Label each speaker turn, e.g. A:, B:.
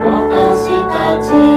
A: 私たち